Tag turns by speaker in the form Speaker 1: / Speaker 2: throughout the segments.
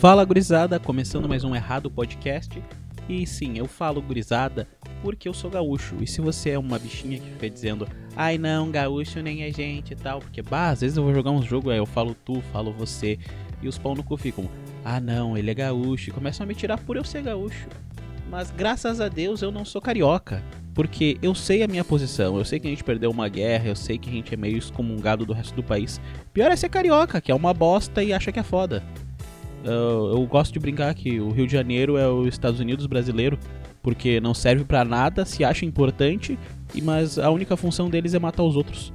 Speaker 1: Fala gurizada, começando mais um Errado Podcast. E sim, eu falo gurizada porque eu sou gaúcho. E se você é uma bichinha que fica dizendo, ai não, gaúcho nem é gente e tal, porque bah, às vezes eu vou jogar uns jogos, aí eu falo tu, falo você, e os pau no cu ficam, ah não, ele é gaúcho, e começam a me tirar por eu ser gaúcho. Mas graças a Deus eu não sou carioca. Porque eu sei a minha posição, eu sei que a gente perdeu uma guerra, eu sei que a gente é meio excomungado do resto do país. Pior é ser carioca, que é uma bosta e acha que é foda. Eu, gosto de brincar que o Rio de Janeiro é os Estados Unidos brasileiro, porque não serve para nada, se acha importante, e mas a única função deles é matar os outros.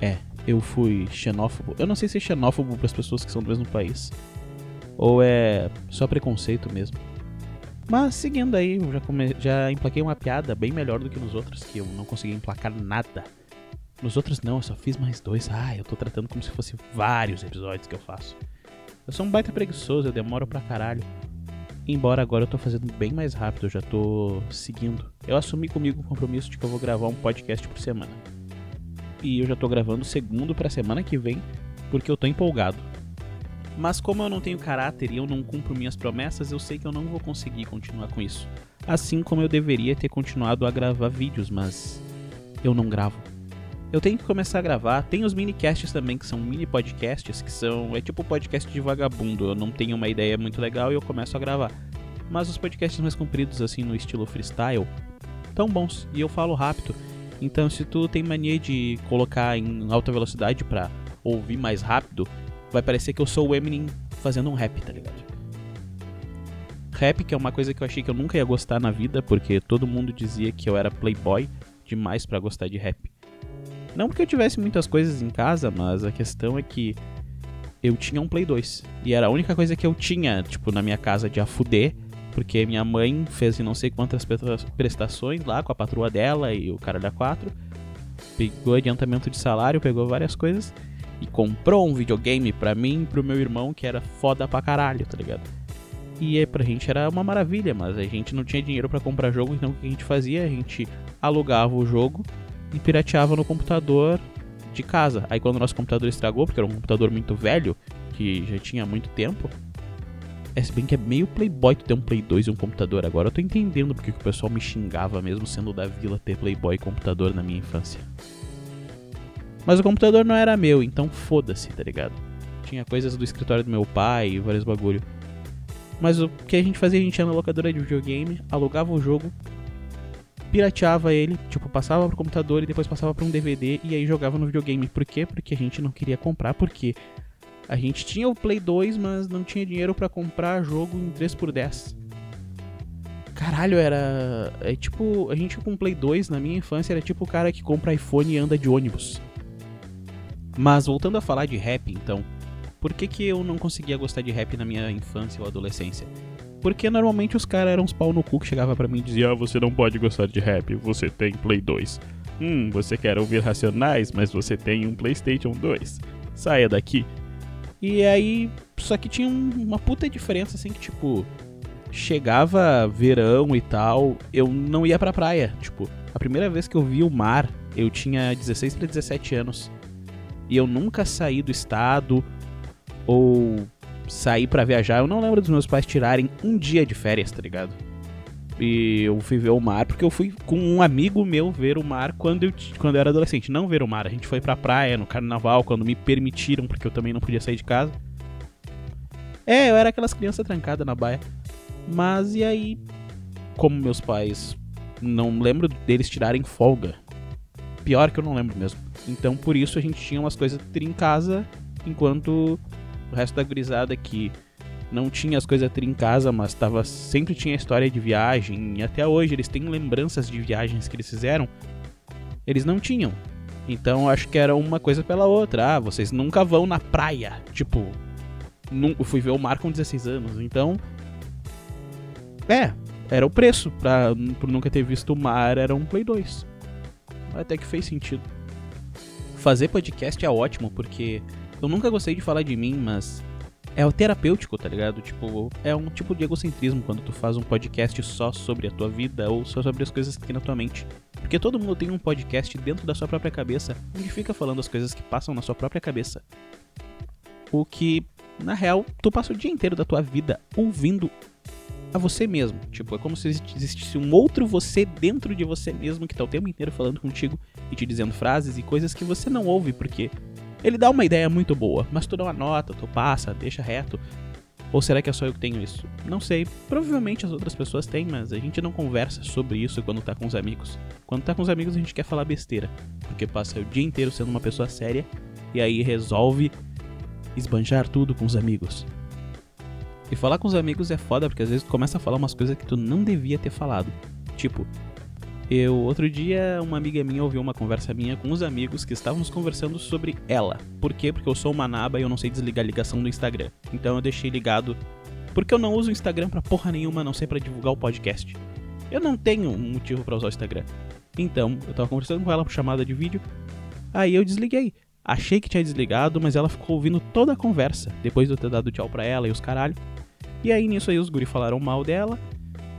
Speaker 1: É, eu fui xenófobo. Eu não sei se é xenófobo para as pessoas que são do mesmo país, ou é só preconceito mesmo. Mas seguindo aí, eu já, come... já emplaquei uma piada bem melhor do que nos outros, que eu não consegui emplacar nada. Nos outros não, eu só fiz mais dois. Ah, eu tô tratando como se fosse vários episódios que eu faço. Eu sou um baita preguiçoso, eu demoro pra caralho. Embora agora eu tô fazendo bem mais rápido, eu já tô seguindo. Eu assumi comigo o compromisso de que eu vou gravar um podcast por semana. E eu já tô gravando o segundo pra semana que vem, porque eu tô empolgado. Mas como eu não tenho caráter e eu não cumpro minhas promessas, eu sei que eu não vou conseguir continuar com isso. Assim como eu deveria ter continuado a gravar vídeos, mas eu não gravo. Eu tenho que começar a gravar. Tem os minicasts também, que são mini podcasts, que são. É tipo podcast de vagabundo. Eu não tenho uma ideia muito legal e eu começo a gravar. Mas os podcasts mais compridos, assim, no estilo freestyle, tão bons. E eu falo rápido. Então, se tu tem mania de colocar em alta velocidade para ouvir mais rápido, vai parecer que eu sou o Eminem fazendo um rap, tá ligado? Rap, que é uma coisa que eu achei que eu nunca ia gostar na vida, porque todo mundo dizia que eu era playboy demais para gostar de rap. Não porque eu tivesse muitas coisas em casa, mas a questão é que eu tinha um Play 2. E era a única coisa que eu tinha, tipo, na minha casa de afuder, porque minha mãe fez não sei quantas prestações lá com a patroa dela e o cara da 4. Pegou adiantamento de salário, pegou várias coisas e comprou um videogame pra mim e pro meu irmão que era foda pra caralho, tá ligado? E aí, pra gente era uma maravilha, mas a gente não tinha dinheiro para comprar jogo, então o que a gente fazia? A gente alugava o jogo e pirateava no computador de casa. Aí quando o nosso computador estragou, porque era um computador muito velho, que já tinha muito tempo, é se bem que é meio playboy tu ter um Play 2 e um computador agora. Eu tô entendendo porque que o pessoal me xingava mesmo sendo da vila ter playboy e computador na minha infância. Mas o computador não era meu, então foda-se, tá ligado? Tinha coisas do escritório do meu pai e vários bagulho. Mas o que a gente fazia, a gente ia na locadora de videogame, alugava o jogo, pirateava ele, tipo, passava pro computador e depois passava para um DVD e aí jogava no videogame. Por quê? Porque a gente não queria comprar, porque a gente tinha o Play 2, mas não tinha dinheiro para comprar jogo em 3x10. Caralho, era. É tipo. A gente com Play 2 na minha infância era tipo o cara que compra iPhone e anda de ônibus. Mas voltando a falar de rap, então. Por que, que eu não conseguia gostar de rap na minha infância ou adolescência? Porque normalmente os caras eram uns pau no cu que chegava para mim e dizia: ah, você não pode gostar de rap, você tem Play 2. Hum, você quer ouvir Racionais, mas você tem um PlayStation 2. Saia daqui. E aí, só que tinha uma puta diferença assim que tipo, chegava verão e tal, eu não ia pra praia. Tipo, a primeira vez que eu vi o mar, eu tinha 16 para 17 anos. E eu nunca saí do estado ou sair para viajar, eu não lembro dos meus pais tirarem um dia de férias, tá ligado? E eu fui ver o mar porque eu fui com um amigo meu ver o mar quando eu, quando eu era adolescente. Não ver o mar, a gente foi pra praia no carnaval quando me permitiram, porque eu também não podia sair de casa. É, eu era aquelas crianças trancadas na baia. Mas e aí, como meus pais não lembro deles tirarem folga. Pior que eu não lembro mesmo. Então por isso a gente tinha umas coisas em casa enquanto o resto da gurizada que não tinha as coisas em casa, mas tava, sempre tinha história de viagem, e até hoje eles têm lembranças de viagens que eles fizeram, eles não tinham. Então acho que era uma coisa pela outra. Ah, vocês nunca vão na praia. Tipo, eu fui ver o mar com 16 anos, então. É, era o preço pra, por nunca ter visto o mar, era um Play 2. Até que fez sentido. Fazer podcast é ótimo, porque eu nunca gostei de falar de mim, mas é o terapêutico, tá ligado? Tipo, é um tipo de egocentrismo quando tu faz um podcast só sobre a tua vida ou só sobre as coisas que tem na tua mente. Porque todo mundo tem um podcast dentro da sua própria cabeça, onde fica falando as coisas que passam na sua própria cabeça. O que na real, tu passa o dia inteiro da tua vida ouvindo a você mesmo. Tipo, é como se existisse um outro você dentro de você mesmo que tá o tempo inteiro falando contigo e te dizendo frases e coisas que você não ouve porque ele dá uma ideia muito boa, mas tu não anota, tu passa, deixa reto. Ou será que é só eu que tenho isso? Não sei. Provavelmente as outras pessoas têm, mas a gente não conversa sobre isso quando tá com os amigos. Quando tá com os amigos a gente quer falar besteira, porque passa o dia inteiro sendo uma pessoa séria e aí resolve esbanjar tudo com os amigos. E falar com os amigos é foda porque às vezes tu começa a falar umas coisas que tu não devia ter falado. Tipo, eu outro dia uma amiga minha ouviu uma conversa minha com os amigos que estávamos conversando sobre ela. Por quê? Porque eu sou uma naba e eu não sei desligar a ligação do Instagram. Então eu deixei ligado porque eu não uso o Instagram pra porra nenhuma, não sei para divulgar o podcast. Eu não tenho um motivo para usar o Instagram. Então, eu tava conversando com ela por chamada de vídeo, aí eu desliguei. Achei que tinha desligado, mas ela ficou ouvindo toda a conversa, depois de eu ter dado tchau pra ela e os caralho. E aí nisso aí os guri falaram mal dela,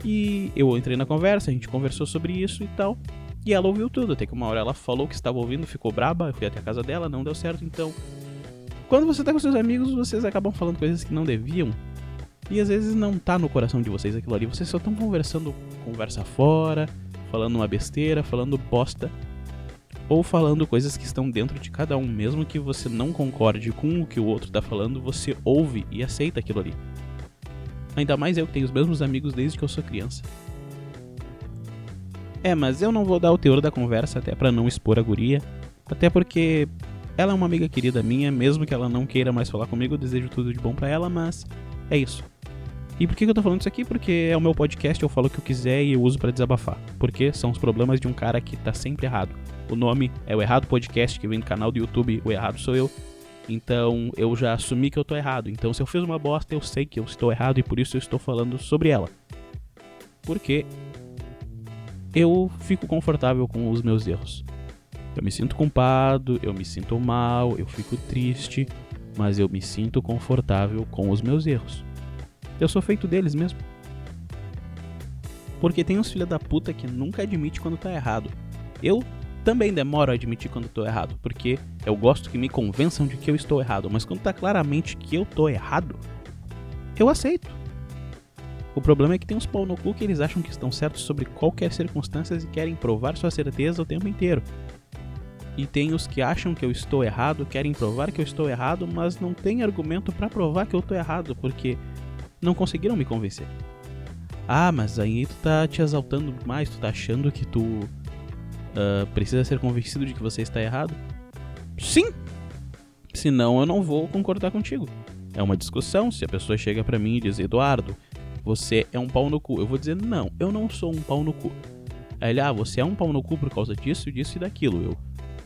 Speaker 1: e eu entrei na conversa, a gente conversou sobre isso e tal. E ela ouviu tudo, até que uma hora ela falou que estava ouvindo, ficou braba, eu fui até a casa dela, não deu certo, então. Quando você tá com seus amigos, vocês acabam falando coisas que não deviam. E às vezes não tá no coração de vocês aquilo ali, vocês só estão conversando conversa fora, falando uma besteira, falando bosta ou falando coisas que estão dentro de cada um, mesmo que você não concorde com o que o outro está falando, você ouve e aceita aquilo ali. Ainda mais eu que tenho os mesmos amigos desde que eu sou criança. É, mas eu não vou dar o teor da conversa até para não expor a guria, até porque ela é uma amiga querida minha, mesmo que ela não queira mais falar comigo, eu desejo tudo de bom para ela, mas é isso. E por que eu tô falando isso aqui? Porque é o meu podcast, eu falo o que eu quiser e eu uso para desabafar. Porque são os problemas de um cara que tá sempre errado. O nome é o Errado Podcast, que vem do canal do YouTube, o errado sou eu. Então eu já assumi que eu tô errado. Então se eu fiz uma bosta, eu sei que eu estou errado e por isso eu estou falando sobre ela. Porque eu fico confortável com os meus erros. Eu me sinto culpado, eu me sinto mal, eu fico triste, mas eu me sinto confortável com os meus erros. Eu sou feito deles mesmo. Porque tem uns filha da puta que nunca admite quando tá errado. Eu também demoro a admitir quando tô errado, porque eu gosto que me convençam de que eu estou errado, mas quando tá claramente que eu tô errado, eu aceito. O problema é que tem uns pau no cu que eles acham que estão certos sobre qualquer circunstância e querem provar sua certeza o tempo inteiro. E tem os que acham que eu estou errado, querem provar que eu estou errado, mas não tem argumento para provar que eu estou errado, porque não conseguiram me convencer. Ah, mas aí tu tá te exaltando mais, tu tá achando que tu uh, precisa ser convencido de que você está errado? Sim! Senão eu não vou concordar contigo. É uma discussão. Se a pessoa chega para mim e diz, Eduardo, você é um pau no cu. Eu vou dizer, não, eu não sou um pau no cu. Aí ele, ah, você é um pau no cu por causa disso, disso e daquilo. Eu,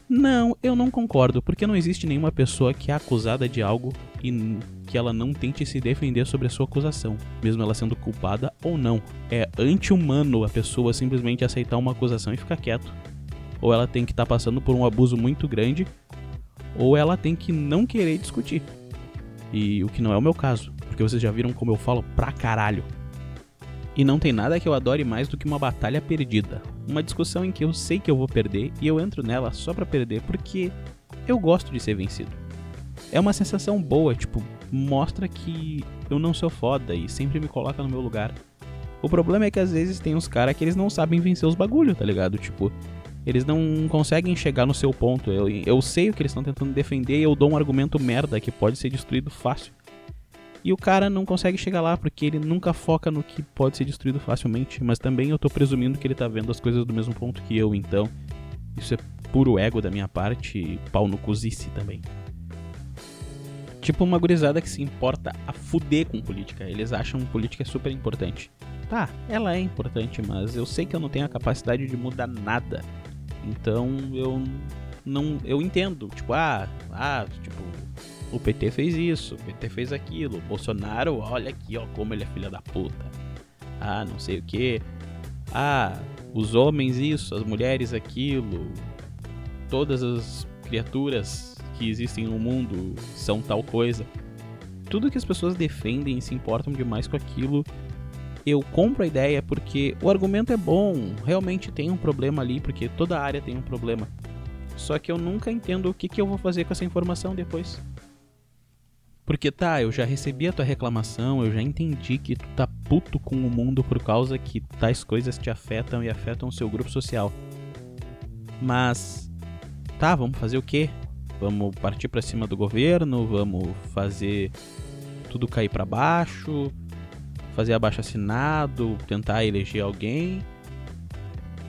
Speaker 1: não, eu não concordo, porque não existe nenhuma pessoa que é acusada de algo e que ela não tente se defender sobre a sua acusação, mesmo ela sendo culpada ou não. É anti-humano a pessoa simplesmente aceitar uma acusação e ficar quieto ou ela tem que estar tá passando por um abuso muito grande, ou ela tem que não querer discutir. E o que não é o meu caso, porque vocês já viram como eu falo pra caralho. E não tem nada que eu adore mais do que uma batalha perdida. Uma discussão em que eu sei que eu vou perder e eu entro nela só pra perder porque eu gosto de ser vencido. É uma sensação boa, tipo, mostra que eu não sou foda e sempre me coloca no meu lugar. O problema é que às vezes tem uns caras que eles não sabem vencer os bagulho, tá ligado? Tipo, eles não conseguem chegar no seu ponto. Eu, eu sei o que eles estão tentando defender e eu dou um argumento merda que pode ser destruído fácil. E o cara não consegue chegar lá porque ele nunca foca no que pode ser destruído facilmente. Mas também eu tô presumindo que ele tá vendo as coisas do mesmo ponto que eu, então. Isso é puro ego da minha parte e pau no cozice também. Tipo uma gurizada que se importa a fuder com política. Eles acham política super importante. Tá, ela é importante, mas eu sei que eu não tenho a capacidade de mudar nada então eu não eu entendo, tipo, ah, ah, tipo, o PT fez isso, o PT fez aquilo, o Bolsonaro, olha aqui, ó, como ele é filha da puta. Ah, não sei o que. Ah, os homens isso, as mulheres aquilo. Todas as criaturas que existem no mundo são tal coisa. Tudo que as pessoas defendem e se importam demais com aquilo eu compro a ideia porque o argumento é bom, realmente tem um problema ali, porque toda área tem um problema. Só que eu nunca entendo o que, que eu vou fazer com essa informação depois. Porque tá, eu já recebi a tua reclamação, eu já entendi que tu tá puto com o mundo por causa que tais coisas te afetam e afetam o seu grupo social. Mas tá, vamos fazer o quê? Vamos partir para cima do governo, vamos fazer tudo cair para baixo, fazer abaixo assinado, tentar eleger alguém.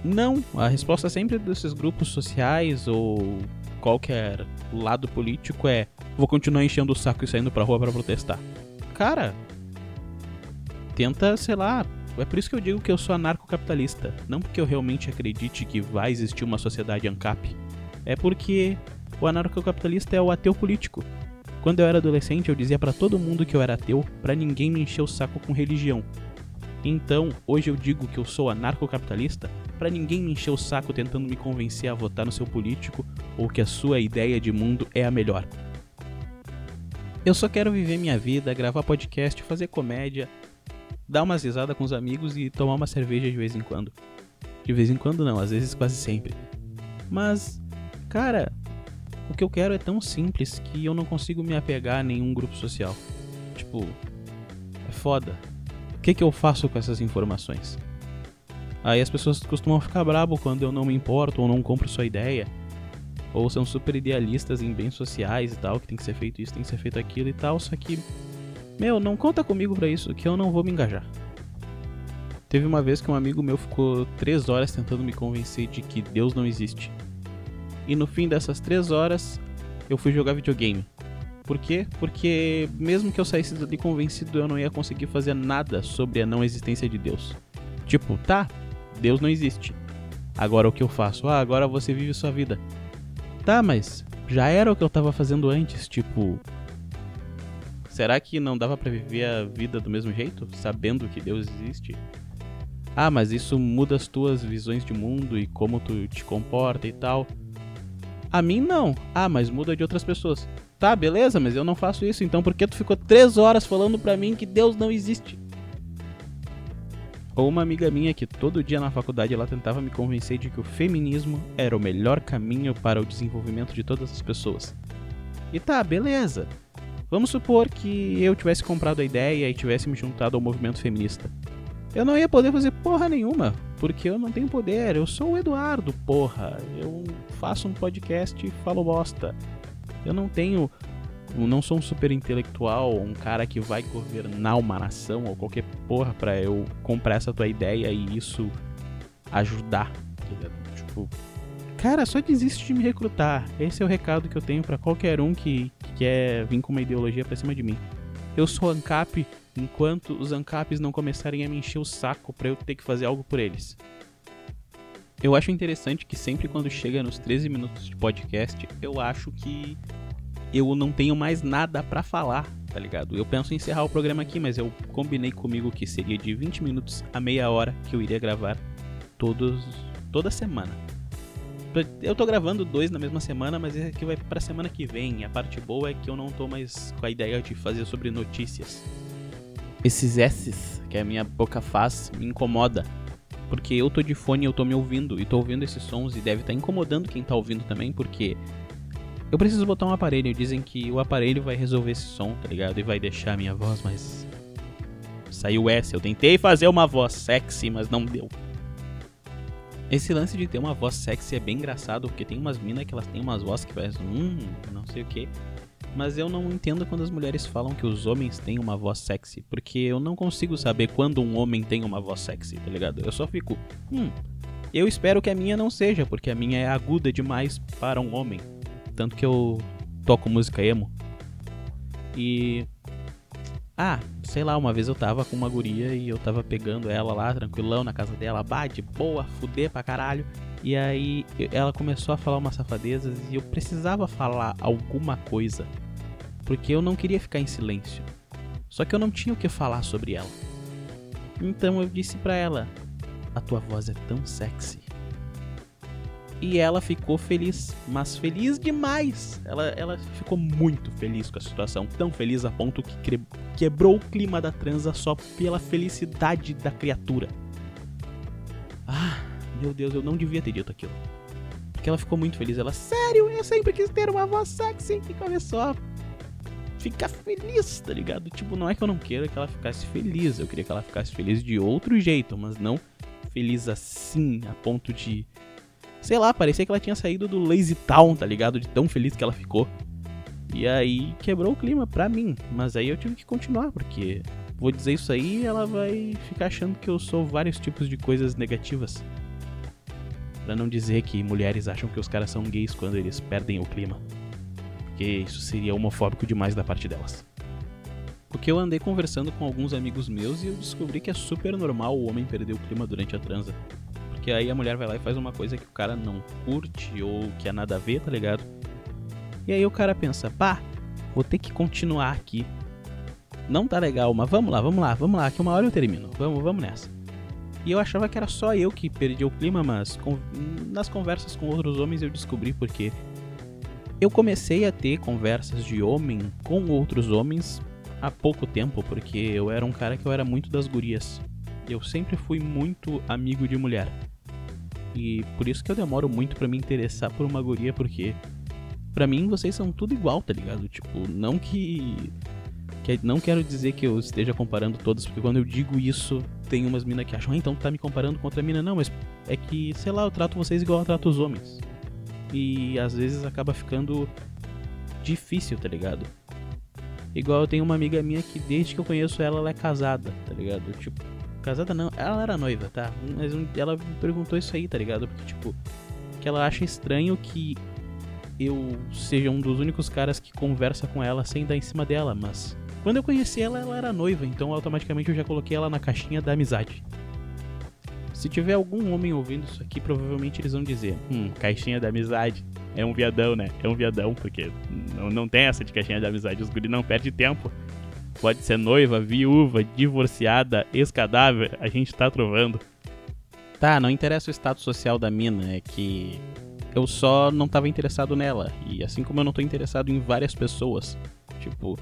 Speaker 1: Não, a resposta sempre desses grupos sociais ou qualquer lado político é vou continuar enchendo o saco e saindo pra rua para protestar. Cara, tenta, sei lá, é por isso que eu digo que eu sou anarcocapitalista, não porque eu realmente acredite que vai existir uma sociedade ANCAP. É porque o anarcocapitalista é o ateu político. Quando eu era adolescente, eu dizia para todo mundo que eu era ateu, para ninguém me encher o saco com religião. Então, hoje eu digo que eu sou anarcocapitalista para ninguém me encher o saco tentando me convencer a votar no seu político ou que a sua ideia de mundo é a melhor. Eu só quero viver minha vida, gravar podcast, fazer comédia, dar umas risadas com os amigos e tomar uma cerveja de vez em quando. De vez em quando não, às vezes quase sempre. Mas, cara, o que eu quero é tão simples que eu não consigo me apegar a nenhum grupo social. Tipo, é foda. O que, que eu faço com essas informações? Aí as pessoas costumam ficar brabo quando eu não me importo ou não compro sua ideia. Ou são super idealistas em bens sociais e tal, que tem que ser feito isso, tem que ser feito aquilo e tal, só que. Meu, não conta comigo pra isso, que eu não vou me engajar. Teve uma vez que um amigo meu ficou três horas tentando me convencer de que Deus não existe. E no fim dessas três horas, eu fui jogar videogame. Por quê? Porque mesmo que eu saísse dali convencido, eu não ia conseguir fazer nada sobre a não existência de Deus. Tipo, tá, Deus não existe. Agora o que eu faço? Ah, agora você vive sua vida. Tá, mas já era o que eu tava fazendo antes, tipo. Será que não dava para viver a vida do mesmo jeito, sabendo que Deus existe? Ah, mas isso muda as tuas visões de mundo e como tu te comporta e tal. A mim não. Ah, mas muda de outras pessoas. Tá, beleza, mas eu não faço isso, então por que tu ficou três horas falando pra mim que Deus não existe? Ou uma amiga minha que todo dia na faculdade ela tentava me convencer de que o feminismo era o melhor caminho para o desenvolvimento de todas as pessoas. E tá, beleza. Vamos supor que eu tivesse comprado a ideia e tivesse me juntado ao movimento feminista. Eu não ia poder fazer porra nenhuma, porque eu não tenho poder. Eu sou o Eduardo, porra. Eu faço um podcast e falo bosta. Eu não tenho. Eu não sou um super intelectual, um cara que vai governar uma nação ou qualquer porra pra eu comprar essa tua ideia e isso ajudar. Tá tipo, cara, só desiste de me recrutar. Esse é o recado que eu tenho para qualquer um que, que quer vir com uma ideologia pra cima de mim. Eu sou ANCAP enquanto os ANCAPs não começarem a me encher o saco pra eu ter que fazer algo por eles. Eu acho interessante que sempre quando chega nos 13 minutos de podcast, eu acho que eu não tenho mais nada para falar, tá ligado? Eu penso em encerrar o programa aqui, mas eu combinei comigo que seria de 20 minutos a meia hora que eu iria gravar todos toda semana. Eu tô gravando dois na mesma semana, mas esse aqui vai pra semana que vem. A parte boa é que eu não tô mais com a ideia de fazer sobre notícias. Esses S's que a minha boca faz me incomoda. Porque eu tô de fone e eu tô me ouvindo. E tô ouvindo esses sons e deve estar tá incomodando quem tá ouvindo também, porque eu preciso botar um aparelho. Dizem que o aparelho vai resolver esse som, tá ligado? E vai deixar a minha voz mais. Saiu S. Eu tentei fazer uma voz sexy, mas não deu. Esse lance de ter uma voz sexy é bem engraçado, porque tem umas minas que elas têm umas vozes que parecem. Hum, não sei o que. Mas eu não entendo quando as mulheres falam que os homens têm uma voz sexy, porque eu não consigo saber quando um homem tem uma voz sexy, tá ligado? Eu só fico, hum, eu espero que a minha não seja, porque a minha é aguda demais para um homem. Tanto que eu toco música emo. E. Ah, sei lá, uma vez eu tava com uma guria e eu tava pegando ela lá, tranquilão, na casa dela, bate, boa, fuder pra caralho. E aí ela começou a falar umas safadezas e eu precisava falar alguma coisa. Porque eu não queria ficar em silêncio. Só que eu não tinha o que falar sobre ela. Então eu disse para ela: A tua voz é tão sexy. E ela ficou feliz, mas feliz demais. Ela, ela ficou muito feliz com a situação, tão feliz a ponto que quebrou o clima da transa só pela felicidade da criatura. Ah, meu Deus, eu não devia ter dito aquilo. Porque ela ficou muito feliz. Ela, sério, eu sempre quis ter uma voz sexy. E começou a ficar feliz, tá ligado? Tipo, não é que eu não queira que ela ficasse feliz, eu queria que ela ficasse feliz de outro jeito, mas não feliz assim, a ponto de. Sei lá, parecia que ela tinha saído do Lazy Town, tá ligado? De tão feliz que ela ficou. E aí quebrou o clima pra mim. Mas aí eu tive que continuar, porque vou dizer isso aí ela vai ficar achando que eu sou vários tipos de coisas negativas. Pra não dizer que mulheres acham que os caras são gays quando eles perdem o clima. Porque isso seria homofóbico demais da parte delas. Porque eu andei conversando com alguns amigos meus e eu descobri que é super normal o homem perder o clima durante a transa. Porque aí a mulher vai lá e faz uma coisa que o cara não curte ou que é nada a ver, tá ligado? E aí o cara pensa, pá, vou ter que continuar aqui. Não tá legal, mas vamos lá, vamos lá, vamos lá, que uma hora eu termino. Vamos, vamos nessa. E eu achava que era só eu que perdi o clima, mas com, nas conversas com outros homens eu descobri porque eu comecei a ter conversas de homem com outros homens há pouco tempo, porque eu era um cara que eu era muito das gurias. Eu sempre fui muito amigo de mulher. E por isso que eu demoro muito para me interessar por uma guria, porque para mim vocês são tudo igual, tá ligado? Tipo, não que, que não quero dizer que eu esteja comparando todas, porque quando eu digo isso, tem umas minas que acham, ah, então tá me comparando com outra mina. Não, mas é que, sei lá, eu trato vocês igual eu trato os homens. E às vezes acaba ficando difícil, tá ligado? Igual eu tenho uma amiga minha que desde que eu conheço ela, ela é casada, tá ligado? Tipo, casada não, ela era noiva, tá? Mas ela me perguntou isso aí, tá ligado? Porque, tipo, que ela acha estranho que eu seja um dos únicos caras que conversa com ela sem dar em cima dela, mas quando eu conheci ela, ela era noiva, então automaticamente eu já coloquei ela na caixinha da amizade. Se tiver algum homem ouvindo isso aqui, provavelmente eles vão dizer: Hum, caixinha da amizade. É um viadão, né? É um viadão, porque não, não tem essa de caixinha da amizade. Os guri não perdem tempo. Pode ser noiva, viúva, divorciada, ex-cadáver, a gente tá trovando. Tá, não interessa o status social da mina, é que eu só não tava interessado nela. E assim como eu não tô interessado em várias pessoas, tipo,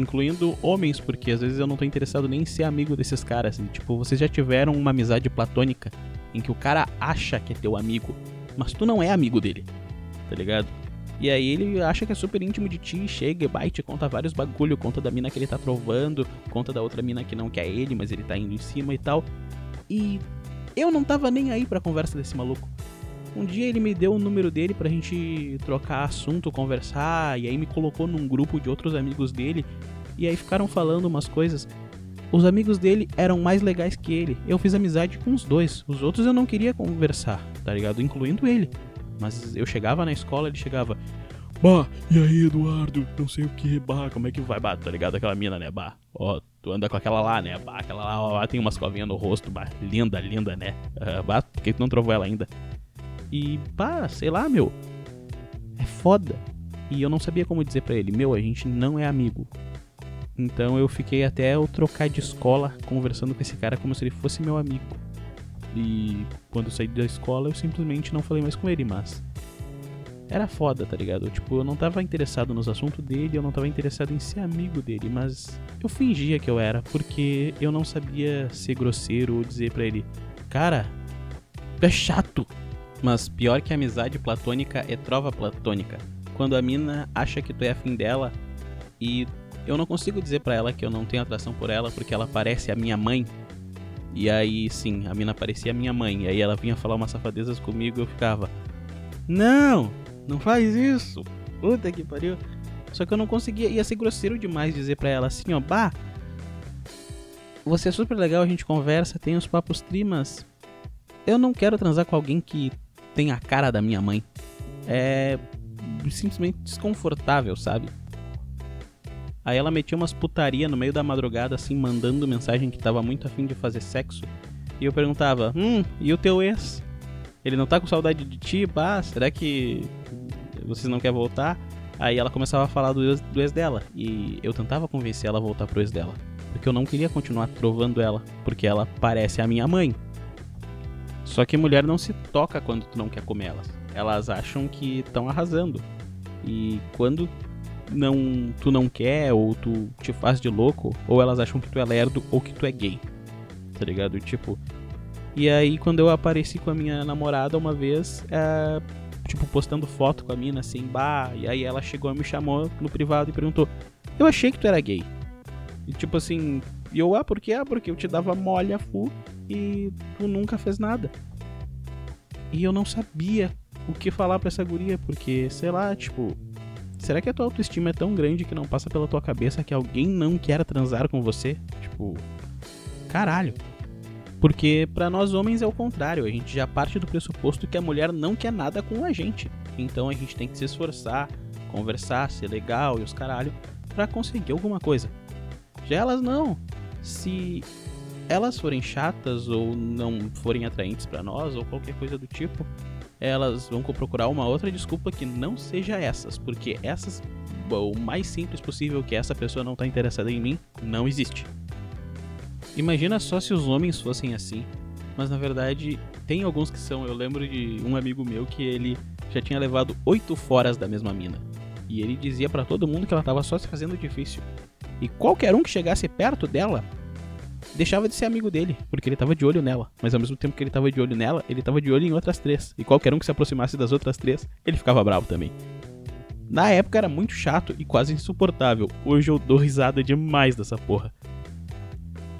Speaker 1: incluindo homens, porque às vezes eu não tô interessado nem em ser amigo desses caras. E, tipo, vocês já tiveram uma amizade platônica em que o cara acha que é teu amigo, mas tu não é amigo dele, tá ligado? E aí ele acha que é super íntimo de ti, chega vai te conta vários bagulho, conta da mina que ele tá trovando, conta da outra mina que não quer ele, mas ele tá indo em cima e tal. E eu não tava nem aí pra conversa desse maluco. Um dia ele me deu o número dele pra gente trocar assunto, conversar, e aí me colocou num grupo de outros amigos dele, e aí ficaram falando umas coisas. Os amigos dele eram mais legais que ele. Eu fiz amizade com os dois. Os outros eu não queria conversar, tá ligado? Incluindo ele. Mas eu chegava na escola, ele chegava. Bah, e aí, Eduardo? Não sei o que, bah, como é que vai? Bah, tá ligado? Aquela mina, né? Bah, ó, tu anda com aquela lá, né? Bah, aquela lá, ó, tem umas covinhas no rosto, bah, linda, linda, né? Uh, bah, por que tu não trovou ela ainda? E, pá, sei lá, meu. É foda. E eu não sabia como dizer para ele, meu, a gente não é amigo. Então eu fiquei até eu trocar de escola conversando com esse cara como se ele fosse meu amigo. E quando eu saí da escola eu simplesmente não falei mais com ele, mas era foda, tá ligado? Tipo, eu não tava interessado nos assuntos dele, eu não tava interessado em ser amigo dele, mas eu fingia que eu era, porque eu não sabia ser grosseiro ou dizer para ele, cara, tu é chato, mas pior que amizade platônica é trova platônica. Quando a mina acha que tu é afim dela e eu não consigo dizer para ela que eu não tenho atração por ela porque ela parece a minha mãe. E aí sim, a mina parecia a minha mãe. E aí ela vinha falar umas safadezas comigo e eu ficava: Não, não faz isso. Puta que pariu. Só que eu não conseguia, ia ser grosseiro demais dizer pra ela assim, ó, bah, você é super legal, a gente conversa, tem os papos trimas. Eu não quero transar com alguém que tem a cara da minha mãe. É simplesmente desconfortável, sabe? Aí ela metia umas putaria no meio da madrugada, assim, mandando mensagem que tava muito afim de fazer sexo. E eu perguntava, hum, e o teu ex? Ele não tá com saudade de ti? Bah, será que vocês não querem voltar? Aí ela começava a falar do ex, do ex dela. E eu tentava convencer ela a voltar pro ex dela. Porque eu não queria continuar trovando ela. Porque ela parece a minha mãe. Só que mulher não se toca quando tu não quer comer elas. Elas acham que estão arrasando. E quando não tu não quer ou tu te faz de louco, ou elas acham que tu é lerdo ou que tu é gay. Tá ligado? Tipo, E aí, quando eu apareci com a minha namorada uma vez, é, tipo, postando foto com a mina, assim, bah, e aí ela chegou e me chamou no privado e perguntou: Eu achei que tu era gay. E tipo assim, e eu, ah, por quê? Ah, porque eu te dava molha full e tu nunca fez nada. E eu não sabia o que falar pra essa guria, porque, sei lá, tipo, será que a tua autoestima é tão grande que não passa pela tua cabeça que alguém não quer transar com você? Tipo, caralho. Porque para nós homens é o contrário, a gente já parte do pressuposto que a mulher não quer nada com a gente. Então a gente tem que se esforçar, conversar, ser legal e os caralho para conseguir alguma coisa. Já elas não. Se elas forem chatas ou não forem atraentes para nós ou qualquer coisa do tipo, elas vão procurar uma outra desculpa que não seja essas, porque essas, o mais simples possível que essa pessoa não tá interessada em mim, não existe. Imagina só se os homens fossem assim, mas na verdade tem alguns que são. Eu lembro de um amigo meu que ele já tinha levado oito foras da mesma mina. E ele dizia para todo mundo que ela tava só se fazendo difícil. E qualquer um que chegasse perto dela deixava de ser amigo dele, porque ele tava de olho nela. Mas ao mesmo tempo que ele tava de olho nela, ele tava de olho em outras três. E qualquer um que se aproximasse das outras três, ele ficava bravo também. Na época era muito chato e quase insuportável. Hoje eu dou risada demais dessa porra.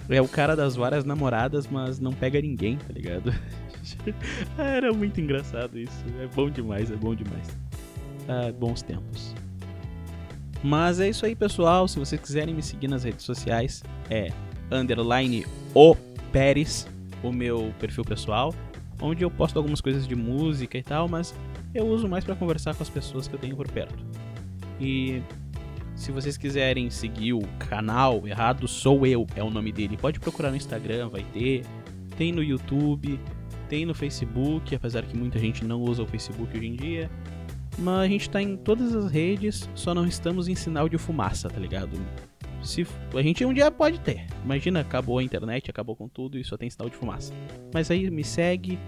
Speaker 1: É o cara das várias namoradas, mas não pega ninguém, tá ligado? era muito engraçado isso. É bom demais, é bom demais. Ah, bons tempos. Mas é isso aí, pessoal. Se vocês quiserem me seguir nas redes sociais, é underline o Pérez, o meu perfil pessoal, onde eu posto algumas coisas de música e tal, mas eu uso mais para conversar com as pessoas que eu tenho por perto. E se vocês quiserem seguir o canal Errado Sou Eu, é o nome dele, pode procurar no Instagram, vai ter. Tem no YouTube, tem no Facebook, apesar que muita gente não usa o Facebook hoje em dia. Mas a gente tá em todas as redes, só não estamos em sinal de fumaça, tá ligado? Se a gente um dia pode ter. Imagina, acabou a internet, acabou com tudo e só tem sinal de fumaça. Mas aí me segue,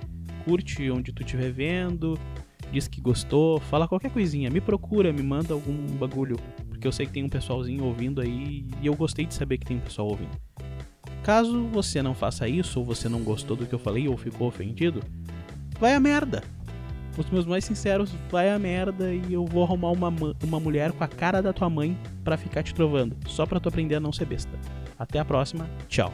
Speaker 1: curte onde tu estiver vendo, diz que gostou, fala qualquer coisinha, me procura, me manda algum bagulho, porque eu sei que tem um pessoalzinho ouvindo aí e eu gostei de saber que tem um pessoal ouvindo. Caso você não faça isso, ou você não gostou do que eu falei ou ficou ofendido, vai a merda os meus mais sinceros, vai a merda e eu vou arrumar uma, uma mulher com a cara da tua mãe para ficar te trovando, só pra tu aprender a não ser besta. Até a próxima, tchau.